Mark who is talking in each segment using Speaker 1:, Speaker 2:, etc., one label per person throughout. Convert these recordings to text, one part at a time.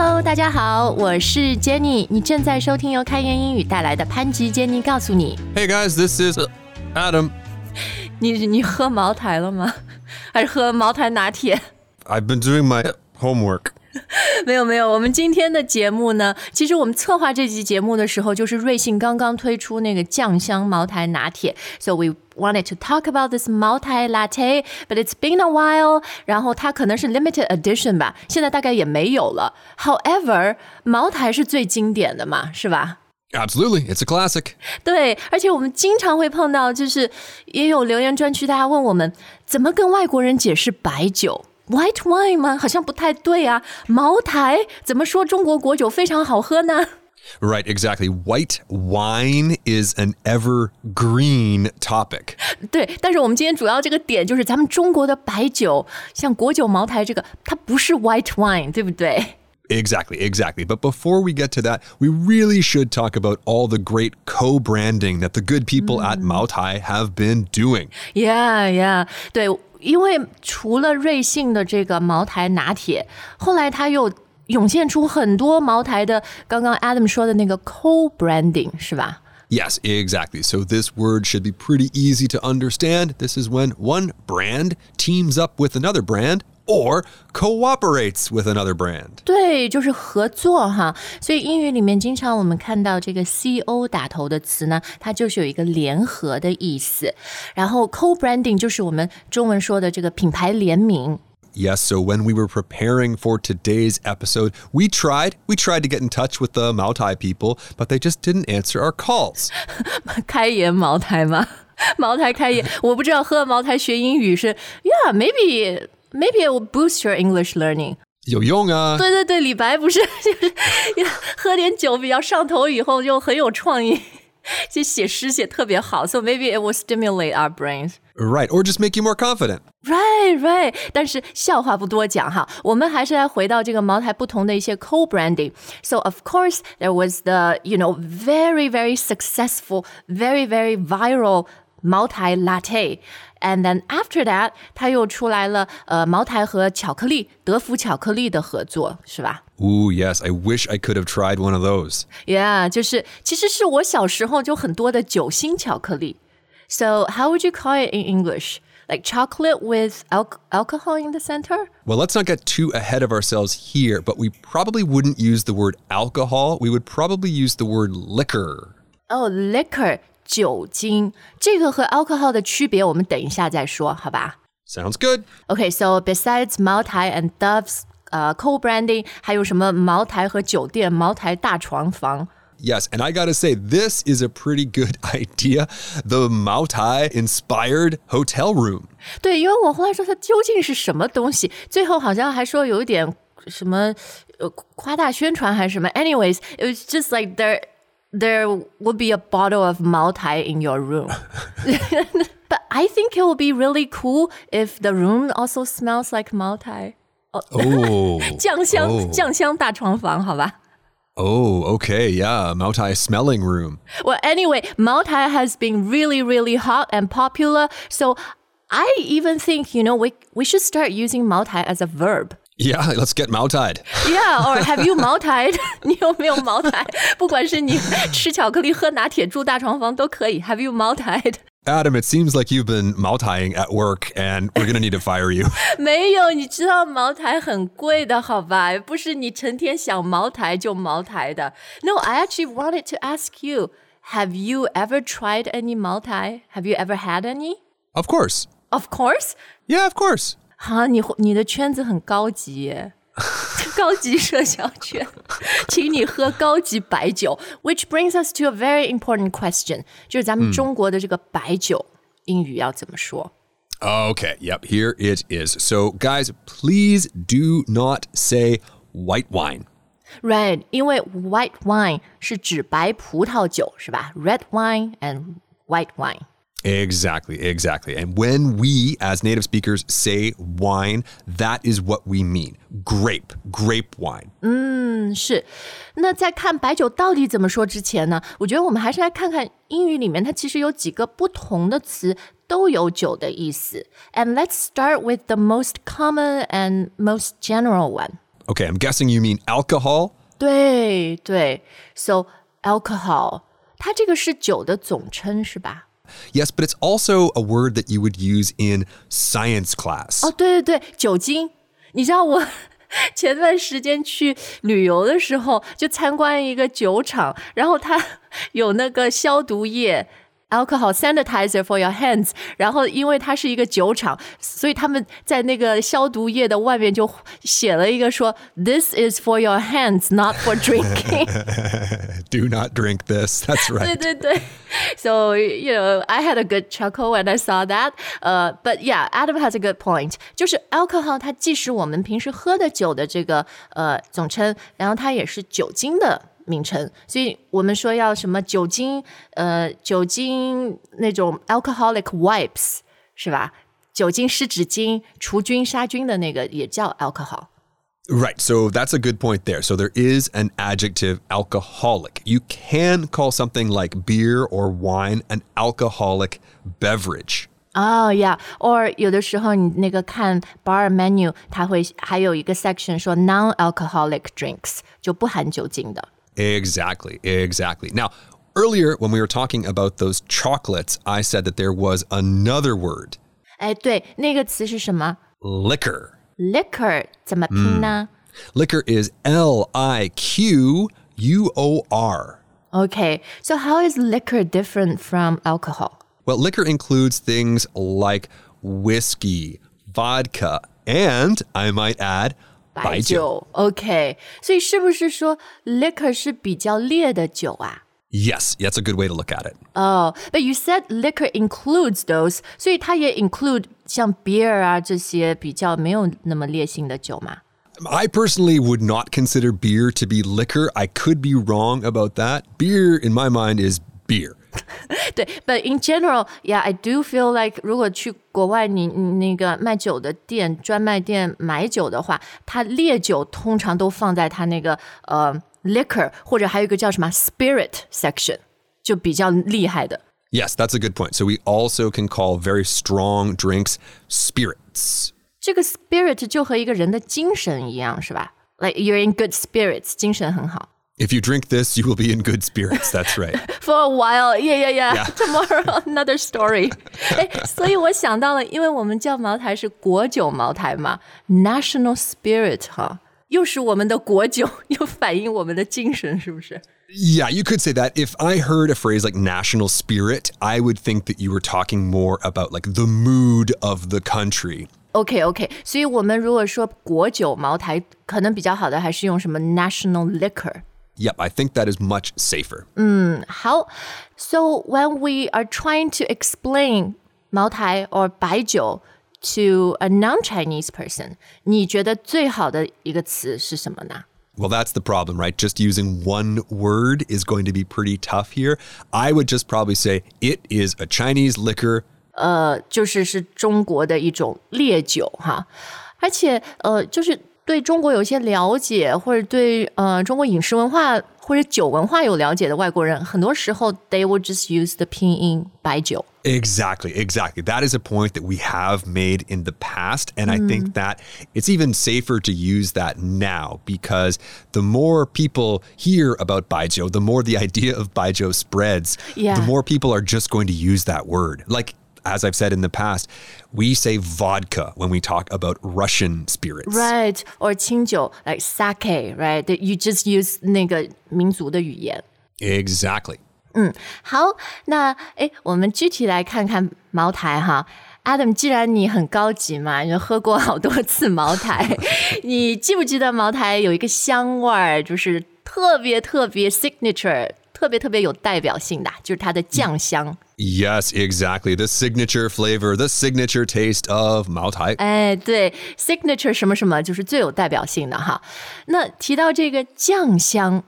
Speaker 1: Hello，大家好，我是 Jenny，你正在收听由开言英语带来的潘吉 Jenny 告诉你。
Speaker 2: Hey guys, this is Adam.
Speaker 1: 你你喝茅台了吗？还是喝茅台拿铁
Speaker 2: ？I've been doing my homework.
Speaker 1: 没有没有，我们今天的节目呢，其实我们策划这期节目的时候，就是瑞幸刚刚推出那个酱香茅台拿铁，so we wanted to talk about this 茅台 latte, but it's been a while。然后它可能是 limited edition 吧，现在大概也没有了。However，茅台是最经典的嘛，是吧？
Speaker 2: Absolutely, it's a classic.
Speaker 1: 对，而且我们经常会碰到，就是也有留言专区，大家问我们怎么跟外国人解释白酒。 White wine 吗？好像不太对啊。茅台怎么说中国国酒非常好喝呢？
Speaker 2: Right, exactly. White wine is an evergreen topic.
Speaker 1: 对，但是我们今天主要这个点就是咱们中国的白酒，像国酒、茅台这个，它不是 white wine，对不对？
Speaker 2: Exactly, exactly. But before we get to that, we really should talk about all the great co branding that the good people at Maotai have been doing.
Speaker 1: Yeah, yeah，对， 因为除了瑞幸的这个茅台拿铁，后来它又涌现出很多茅台的，刚刚 Adam 说的那个 co-branding 是吧？
Speaker 2: Yes, exactly. So this word should be pretty easy to understand. This is when one brand teams up with another brand or cooperates with another brand.
Speaker 1: 对，就是合作哈。所以英语里面经常我们看到这个 co 打头的词呢，它就是有一个联合的意思。然后 co-branding 就是我们中文说的这个品牌联名。
Speaker 2: Yes, so when we were preparing for today's episode, we tried, we tried to get in touch with the Maotai people, but they just didn't answer our calls.
Speaker 1: 开言茅台吗？茅台开言，我不知道喝茅台学英语是，Yeah, maybe maybe it will boost your English learning。
Speaker 2: 有用啊。
Speaker 1: 对对对，李白不是就是喝点酒比较上头，以后就很有创意，就写诗写特别好。So maybe it will stimulate our brains.
Speaker 2: Right, or just make you more confident.
Speaker 1: Right, right. 但是笑话不多讲哈，我们还是来回到这个茅台不同的一些 co-branding. So of course there was the you know very very successful, very very viral 茅台 latte. And then after that，它又出来了呃茅台和巧克力德芙巧克力的合作，是吧？
Speaker 2: Ooh, yes, I wish I could have tried one of those.
Speaker 1: Yeah，就是其实是我小时候就很多的酒心巧克力。So how would you call it in English? Like chocolate with al- alcohol in the center?
Speaker 2: Well, let's not get too ahead of ourselves here, but we probably wouldn't use the word alcohol. We would probably use the word liquor.
Speaker 1: 哦、l i q u o r 酒精。这个和 alcohol 的区别，我们等一下再说，好吧
Speaker 2: ？Sounds good.
Speaker 1: Okay, so besides Maotai and Dove's 呃、uh, co-branding，还有什么茅台和酒店、茅台大床房。
Speaker 2: Yes, and I gotta say, this is a pretty good idea. The Maotai inspired hotel room.
Speaker 1: 对，因为我后来说它究竟是什么东西，最后好像还说有一点什么呃夸大宣传还是什么。Anyways, it was just like there there would be a bottle of Maotai in your room. but I think it would be really cool if the room also smells like Maotai.
Speaker 2: Oh, oh.
Speaker 1: oh.
Speaker 2: Oh, okay, yeah, Maotai smelling room.
Speaker 1: Well, anyway, Maotai has been really, really hot and popular. So I even think, you know, we, we should start using Maotai as a verb.
Speaker 2: Yeah, let's get Maotai.
Speaker 1: Yeah, or have you 茅台？你有没有茅台？不管是你吃巧克力、喝拿铁、住大床房都可以。Have you 茅台？
Speaker 2: Adam, it seems like you've been Maotaiing at work and we're gonna need to fire you.
Speaker 1: 没有，你知道茅台很贵的，好吧？不是你成天想茅台就茅台的。No, I actually wanted to ask you. Have you ever tried any 茅台? Have you ever had any?
Speaker 2: Of course.
Speaker 1: Of course.
Speaker 2: Yeah, of course.
Speaker 1: 哈，你你的圈子很高级耶，高级社交圈，请你喝高级白酒。Which brings us to a very important question，就是咱们中国的这个白酒、英语要怎么说？
Speaker 2: Okay, yep, here it is. So, guys, please do not say white wine.
Speaker 1: Right，因为 white wine 是指白葡萄酒，是吧？Red wine and white wine。
Speaker 2: Exactly, exactly. And when we, as native speakers, say wine, that is what we mean grape, grape wine.
Speaker 1: 嗯，是。那在看白酒到底怎么说之前呢，我觉得我们还是来看看英语里面它其实有几个不同的词都有酒的意思。And let's start with the most common and most general one.
Speaker 2: Okay, I'm guessing you mean alcohol.
Speaker 1: 对对，so alcohol，它这个是酒的总称是吧？
Speaker 2: Yes, but it's also a word that you would use in science class.
Speaker 1: 哦，对对对，酒精。你知道我前段时间去旅游的时候，就参观一个酒厂，然后它有那个消毒液。 alcohol sanitizer for your hands，然后因为它是一个酒厂，所以他们在那个消毒液的外面就写了一个说，This is for your hands, not for drinking。
Speaker 2: Do not drink this. That's
Speaker 1: 对
Speaker 2: right.
Speaker 1: 对对，So you know, I had a good chuckle when I saw that. 呃、uh,，But yeah, Adam has a good point. 就是 alcohol，它既是我们平时喝的酒的这个呃总称，然后它也是酒精的 名称。所以我们说要什么酒精，呃，酒精那种 alcoholic wipes 是吧？酒精湿纸巾除菌杀菌的那个也叫 alcohol。
Speaker 2: Right. So that's a good point there. So there is an adjective alcoholic. You can call something like beer or wine an alcoholic beverage.
Speaker 1: 哦呀，or 有的时候你那个看 bar menu，它会还有一个 section 说 non-alcoholic drinks，就不含酒精的。
Speaker 2: Exactly. Exactly. Now, earlier when we were talking about those chocolates, I said that there was another word
Speaker 1: 哎，对，那个词是什么
Speaker 2: liquor.
Speaker 1: ？liquor 怎么拼呢、
Speaker 2: Liquor is L I Q U O R.
Speaker 1: Okay, so how is liquor different from alcohol?
Speaker 2: Well, liquor includes things like whiskey, vodka, and I might add, 白酒.
Speaker 1: 酒，OK，所以是不是说 liquor 是比较烈的酒啊？
Speaker 2: Yes, that's a good way to look at it.
Speaker 1: 哦、b u t you said liquor includes those，所以它也 include 像 beer 啊这些比较没有那么烈性的酒嘛？
Speaker 2: I personally would not consider beer to be liquor. I could be wrong about that. Beer, in my mind, is beer.
Speaker 1: 对，but in general, yeah, I do feel like 如果去国外你，你那个卖酒的店、专卖店买酒的话，它烈酒通常都放在它那个呃 liquor 或者还有一个叫什么 spirit section，就比较厉害的。
Speaker 2: Yes, that's a good point. So we also can call very strong drinks spirits.
Speaker 1: 这个 spirit 就和一个人的精神一样，是吧？Like you're in good spirits，精神很好。
Speaker 2: If you drink this, you will be in good spirits. That's right.
Speaker 1: For a while, yeah, yeah, yeah.
Speaker 2: Yeah.
Speaker 1: Tomorrow, another story. 哎，所以我想到了，因为我们叫茅台是国酒茅台嘛，national spirit 哈，又是我们的国酒，又反映我们的精神，是不是？
Speaker 2: Yeah, you could say that. If I heard a phrase like national spirit, I would think that you were talking more about like the mood of the country.
Speaker 1: OK OK，所以我们如果说国酒茅台，可能比较好的还是用什么 national liquor。
Speaker 2: Yep, I think that is much safer.
Speaker 1: 好，so when we are trying to explain 茅台 or 白酒 to a non-Chinese person，你觉得最好的一个词是什么呢？
Speaker 2: Well, that's the problem, right? Just using one word is going to be pretty tough here. I would just probably say it is a Chinese liquor
Speaker 1: 就是是中国的一种烈酒哈，而且呃，就是 对中国有些了解，或者对呃中国饮食文化或者酒文化有了解的外国人，很多时候 they will just use the 拼音白酒。
Speaker 2: Exactly, exactly. That is a point that we have made in the past. And I think that it's even safer to use that now because the more people hear about Baijiu, the more the idea of Baijiu spreads,
Speaker 1: Yeah.
Speaker 2: the more people are just going to use that word. Like, as I've said in the past, we say vodka when we talk about Russian spirits.
Speaker 1: Right, or 清酒 like sake, right? That you just use 那个民族的语言。
Speaker 2: Exactly.
Speaker 1: 好，那诶，我们具体来看看茅台哈。Adam，既然你很高级嘛，你喝过好多次茅台，你记不记得茅台有一个香味儿，就是特别特别 signature，特别特别有代表性的，就是它的酱香。
Speaker 2: Yes, exactly. The signature flavor, the signature taste of Mao Tai.
Speaker 1: 哎，对，signature 什么什么就是最有代表性的哈。那提到这个酱香，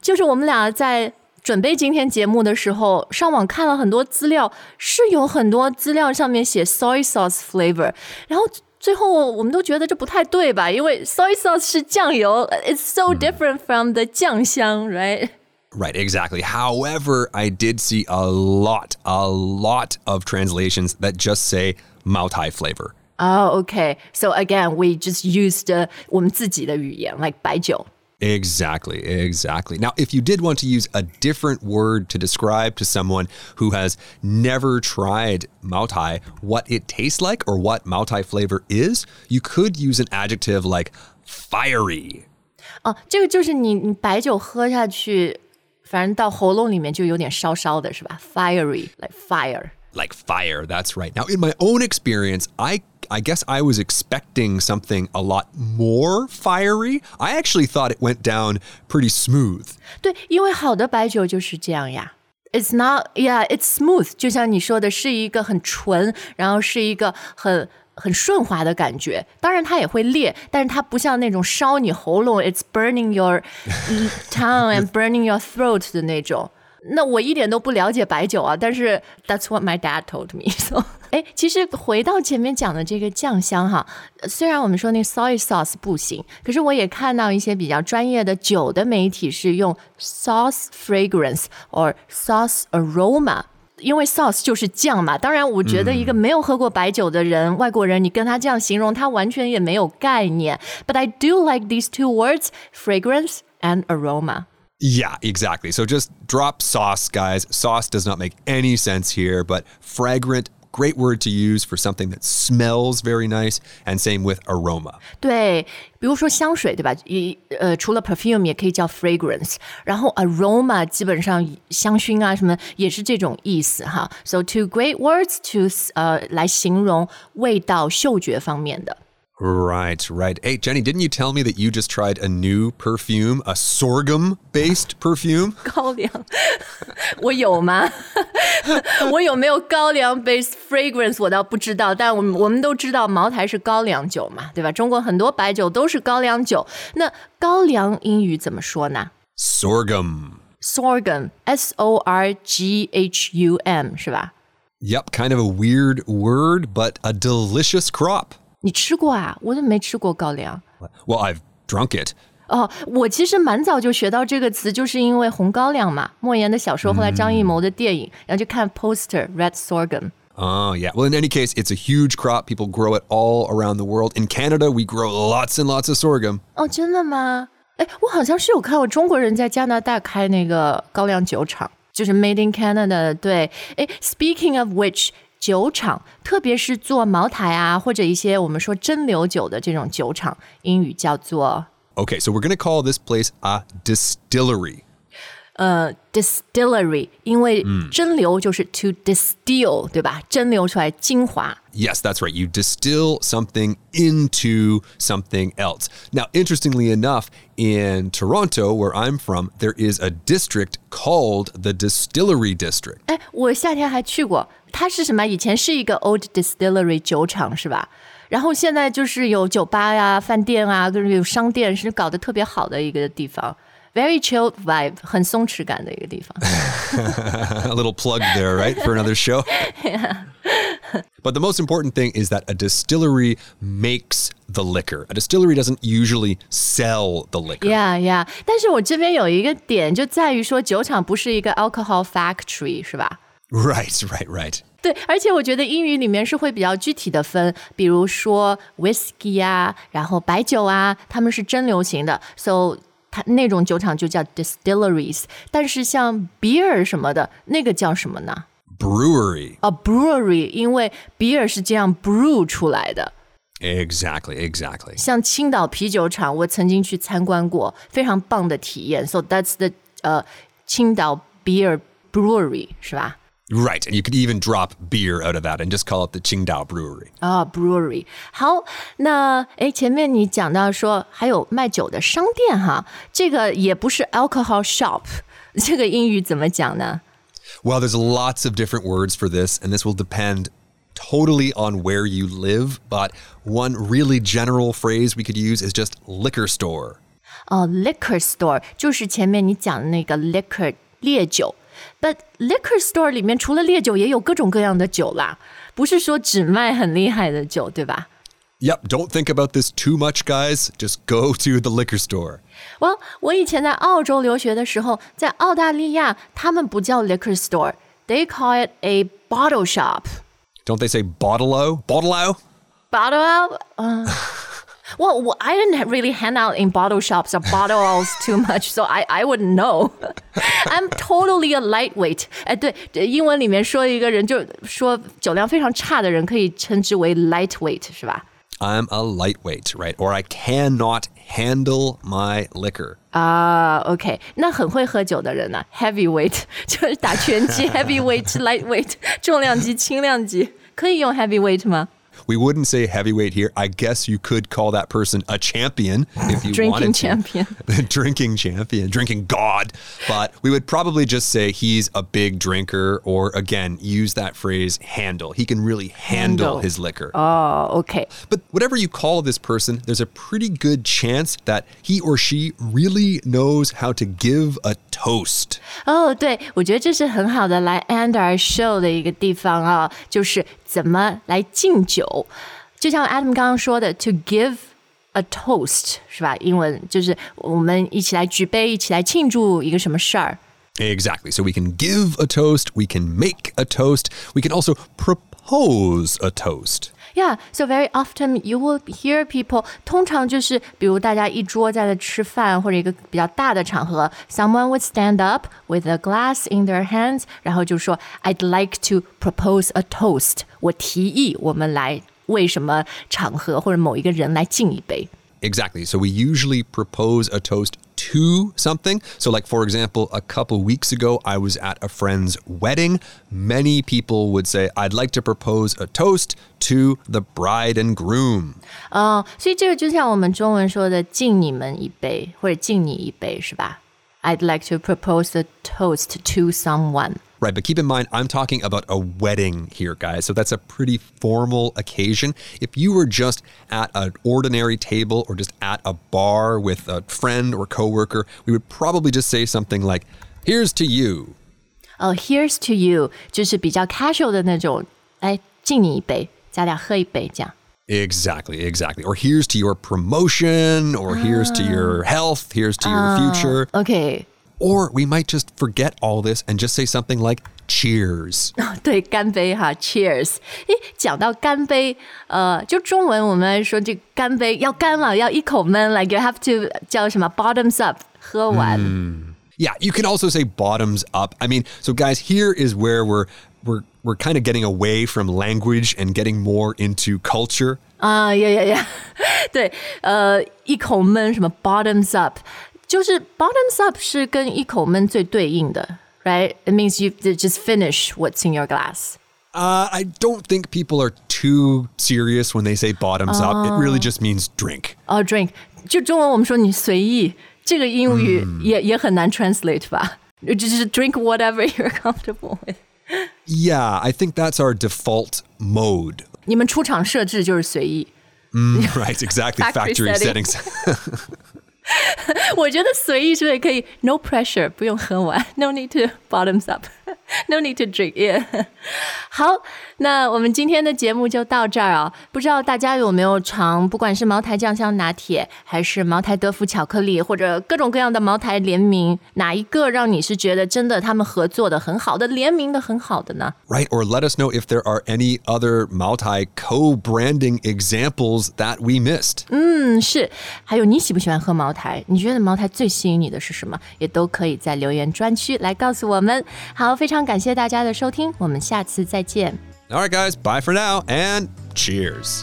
Speaker 1: 就是我们俩在准备今天节目的时候，上网看了很多资料，是有很多资料上面写 soy sauce flavor，然后。最后我们都觉得这不太对吧？因为 soy sauce 是酱油，it's so different from the 酱香，right？
Speaker 2: Right, exactly. However, I did see a lot, a lot of translations that just say Mao Tai flavor.
Speaker 1: Oh, okay. So again, we just used uh, 我们自己的语言，like 白酒。
Speaker 2: Exactly, exactly. Now, if you did want to use a different word to describe to someone who has never tried Mao Tai what it tastes like or what Mao Tai flavor is, you could use an adjective like fiery.
Speaker 1: 哦，这个就是你你白酒喝下去， 反正到喉咙里面就有点烧烧的，是吧？Fiery，like fire。
Speaker 2: Like fire, that's right. Now, in my own experience, I I guess I was expecting something a lot more fiery. I actually thought it went down pretty smooth.
Speaker 1: 对，因为好的白酒就是这样呀。It's not, yeah, it's smooth，就像你说的，是一个很纯，然后是一个很 很顺滑的感觉。当然它也会裂，但是它不像那种烧你喉咙，it's burning your tongue and burning your throat 的那种。那我一点都不了解白酒啊，但是 that's what my dad told me. So，哎，其实回到前面讲的这个酱香哈，虽然我们说那 soy sauce 不行，可是我也看到一些比较专业的酒的媒体是用 sauce fragrance or sauce aroma。因为 sauce 就是酱嘛，当然，我觉得一个没有喝过白酒的人，外国人，你跟他这样形容，他完全也没有概念。But I do like these two words, fragrance and aroma.
Speaker 2: Yeah, exactly. So just drop sauce, guys. Sauce does not make any sense here, but fragrant, great word to use for something that smells very nice. And same with aroma.
Speaker 1: 对，比如说香水，对吧？一呃，除了 perfume 也可以叫 fragrance，然后 aroma 基本上香薰啊什么也是这种意思哈。So two great words to 呃来形容味道、嗅觉方面的。
Speaker 2: Right, right. Hey, Jenny, didn't you tell me that you just tried a new perfume, a sorghum based perfume?
Speaker 1: 高粱，我有吗？ 我有没有高粱 based fragrance 我倒不知道，但我们我们都知道茅台是高粱酒嘛，对吧？中国很多白酒都是高粱酒。那高粱英语怎么说呢
Speaker 2: Sorghum.
Speaker 1: ？Sorghum，S O R G H U M 是吧？
Speaker 2: Yep, kind of a weird word, but a delicious crop.
Speaker 1: 你吃过啊？我怎么没吃过高粱？
Speaker 2: Well, I've drunk it.
Speaker 1: 哦，我其实蛮早就学到这个词，就是因为红高粱嘛，莫言的小说，后来张艺谋的电影，然后就看 poster red sorghum。
Speaker 2: Oh, yeah. Well, in any case, it's a huge crop. People grow it all around the world. In Canada, we grow lots and lots of sorghum.
Speaker 1: 哦，真的吗？哎，我好像是有看过中国人在加拿大开那个高粱酒厂，就是 Made in Canada。对，哎，Speaking of which，酒厂，特别是做茅台啊，或者一些我们说蒸馏酒的这种酒厂，英语叫做
Speaker 2: Okay, so we're going to call this place a distillery.
Speaker 1: 呃 distillery，因为蒸馏就是 to distill，对吧？蒸馏出来精华。
Speaker 2: Yes, that's right. You distill something into something else. Now, interestingly enough, in Toronto, where I'm from, there is a district called the Distillery District.
Speaker 1: 哎，我夏天还去过， 它是什么？以前是一个 old distillery 酒厂，是吧？然后现在就是有酒吧呀、饭店啊，就是有商店，是搞得特别好的一个地方，very chill vibe，很松弛感的一个地方。
Speaker 2: a little plug there, right, for another show. But the most important thing is that a distillery makes the liquor. A distillery doesn't usually sell the liquor.
Speaker 1: Yeah, yeah。但是我这边有一个点，就在于说酒厂不是一个 alcohol factory，是吧？
Speaker 2: Right, right, right.
Speaker 1: 对，而且我觉得英语里面是会比较具体的分，比如说 whisky 啊，然后白酒啊，他们是蒸馏型的，so 它那种酒厂就叫 distilleries。但是像 beer 什么的，那个叫什么呢？
Speaker 2: Brewery.
Speaker 1: 啊，brewery，因为 beer 是这样 brew 出来的。
Speaker 2: Exactly, exactly.
Speaker 1: 像青岛啤酒厂，我曾经去参观过，非常棒的体验。So that's the 呃青岛 beer brewery 是吧？
Speaker 2: Right, and you could even drop beer out of that and just call it the Qingdao Brewery.
Speaker 1: 啊、b r e w e r y 好，那诶，前面你讲到说还有卖酒的商店哈，这个也不是 alcohol shop，这个英语怎么讲呢？
Speaker 2: Well, there's lots of different words for this, and this will depend totally on where you live. But one really general phrase we could use is just liquor store.
Speaker 1: 哦，liquor store 就是前面你讲的那个 liquor 烈酒 ，but liquor store 里面除了烈酒，也有各种各样的酒啦，不是说只卖很厉害的酒，对吧？
Speaker 2: Yep, don't think about this too much, guys. Just go to the liquor store.
Speaker 1: Well，我以前在澳洲留学的时候，在澳大利亚，他们不叫 liquor store，they call it a bottle shop。
Speaker 2: Don't they say bottle-o? Bottle-o?
Speaker 1: bottle out. Uh, well, well, I didn't really hang out in bottle shops or bottles too much, so I I wouldn't know. I'm totally a lightweight. 哎，对，英文里面说一个人，就说酒量非常差的人，可以称之为 lightweight，是吧？
Speaker 2: I'm a lightweight, right? Or I cannot handle my liquor.
Speaker 1: 啊、o k 那很会喝酒的人呢？heavyweight 就是打拳击，heavyweight、lightweight 重量级、轻量级，可以用 heavyweight 吗？
Speaker 2: We wouldn't say heavyweight here. I guess you could call that person a champion if you
Speaker 1: Drinking
Speaker 2: wanted to.
Speaker 1: champion.
Speaker 2: drinking champion, drinking god. But we would probably just say he's a big drinker or again, use that phrase handle. He can really handle,
Speaker 1: Handle.
Speaker 2: his liquor.
Speaker 1: 哦、o k
Speaker 2: But whatever you call this person, there's a pretty good chance that he or she really knows how to give a toast.
Speaker 1: 哦，对，我觉得这是很好的来 end our show 的一个地方啊，就是怎么来敬酒。 就像 Adam 刚刚说的，to give a toast 是吧？英文就是我们一起来举杯，一起来庆祝一个什么事儿。
Speaker 2: Exactly. So we can give a toast, we can make a toast, we can also propose a toast.
Speaker 1: Yeah, so very often you will hear people，通常就是比如大家一桌在那吃饭或者一个比较大的场合，someone would stand up with a glass in their hands，然后就说 I'd like to propose a toast，我提议我们来为什么场合或者某一个人来敬一杯。
Speaker 2: Exactly. So we usually propose a toast to something. So, like, for example, a couple weeks ago, I was at a friend's wedding. Many people would say, I'd like to propose a toast to the bride and groom.
Speaker 1: 哦，所以这个就像我们中文说的“敬你们一杯”或者“敬你一杯”，是吧？I'd like to propose a toast to someone。
Speaker 2: Right, but keep in mind, I'm talking about a wedding here, guys. So that's a pretty formal occasion. If you were just at an ordinary table or just at a bar with a friend or coworker, we would probably just say something like, Here's to you.
Speaker 1: 哦、h e r e s to you，就是比较 casual 的那种，来敬你一杯，咱俩喝一杯这样。
Speaker 2: Exactly, exactly. Or here's to your promotion, or here's to your health, here's to your future.
Speaker 1: OK，
Speaker 2: Or we might just forget all this and just say something like, Cheers.
Speaker 1: 对，干杯哈，Cheers。诶，讲到干杯，呃，就中文我们说这干杯要干了，要一口闷，like you have to 叫什么 bottoms up，喝完。
Speaker 2: Yeah, you can also say bottoms up. I mean, so guys, here is where we're we're we're kind of getting away from language and getting more into culture.
Speaker 1: 啊呀呀呀，对，呃，一口闷什么 bottoms up， 就是 bottoms up 是跟一口闷最对应的，right？It means you just finish what's in your glass。
Speaker 2: Uh, I don't think people are too serious when they say bottoms up. It really just means drink.
Speaker 1: 哦、d r i n k 就中文我们说你随意，这个英语也、也很难 translate 吧？就是 drink whatever you're comfortable with。
Speaker 2: Yeah, I think that's our default mode.
Speaker 1: 你们出厂设置就是随意，
Speaker 2: Right, exactly.
Speaker 1: Factory
Speaker 2: Factory,
Speaker 1: setting.
Speaker 2: settings.
Speaker 1: 我觉得随意是不是可以 no pressure，不用喝完，no need to bottoms up up，no need to drink yeah。好，那我们今天的节目就到这儿啊。不知道大家有没有尝，不管是茅台酱香拿铁，还是茅台德芙巧克力，或者各种各样的茅台联名，哪一个让你是觉得真的他们合作的很好的，联名的很好的呢？
Speaker 2: right, or let us know if there are any other Maltai co-branding examples that we missed.
Speaker 1: 嗯，是。还有你喜不喜欢喝茅台？你觉得茅台最吸引你的是什么？也都可以在留言专区来告诉我们。好，非 常感谢大家的收听，我们下次再见。
Speaker 2: All right, guys, bye for now and cheers.